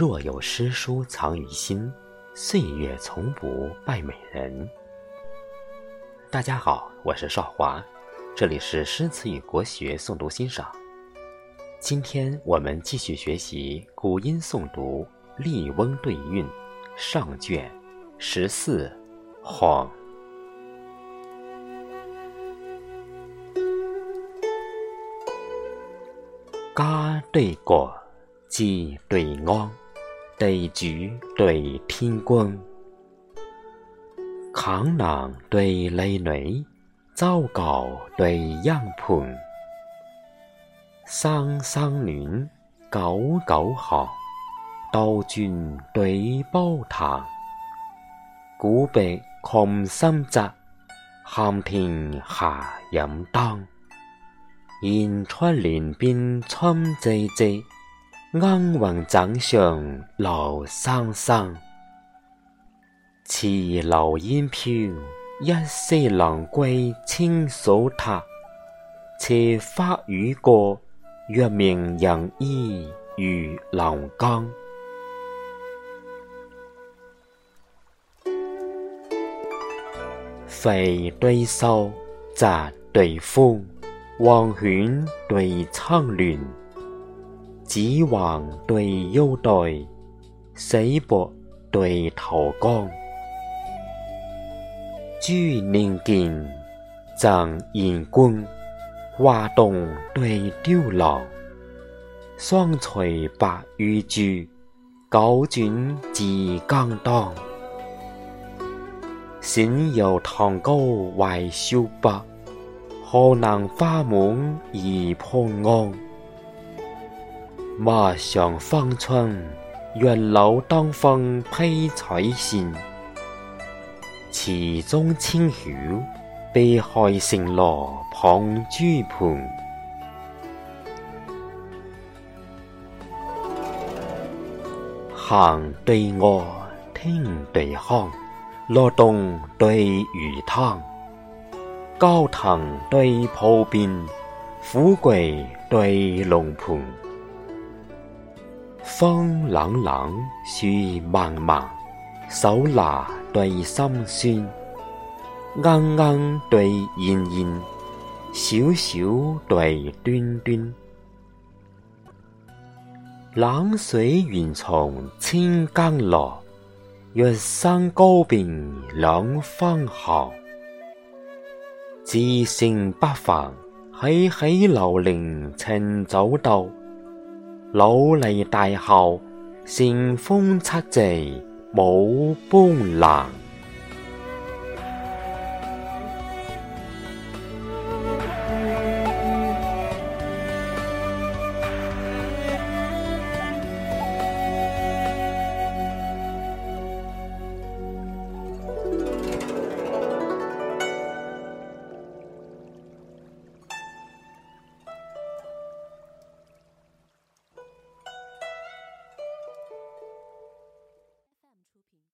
若有诗书藏于心，岁月从不败美人。大家好，我是少华，这里是诗词与国学诵读欣赏。今天我们继续学习古音诵读《笠翁对韵》上卷十四，恍。嘎对过，鸡对昂。对主对天光，康男对雷女，糟糕对阴盘，生生暖，九九好，刀转对煲糖，古壁空心泽，寒天下饮当，燕出帘边春寂寂。安云枕上流三声，似流烟飘；一丝兰桂清素塔，斜花雨过月明人依如冷江。肥对瘦，杂对风，望犬对苍凉。紫皇对幽对，死薄对头江。朱宁卷，赠燕光；花动对雕楼。双垂白玉柱，九转自江缸。藓绕唐高怀萧白，河南花满意破安。陌上芳春，远楼当风披彩线；池中清晓，碧海星罗捧珠盘。行对卧，听对看，罗洞对玉堂，高堂对铺边，富贵对龙盘。风冷冷，雪茫茫，手拿对心酸，恩恩对怨怨，小小对端端。冷水源从千江落，月山高边两分寒。自性不凡，喜喜流连趁早到。老嚟大后，善风七夕，舞斑斓。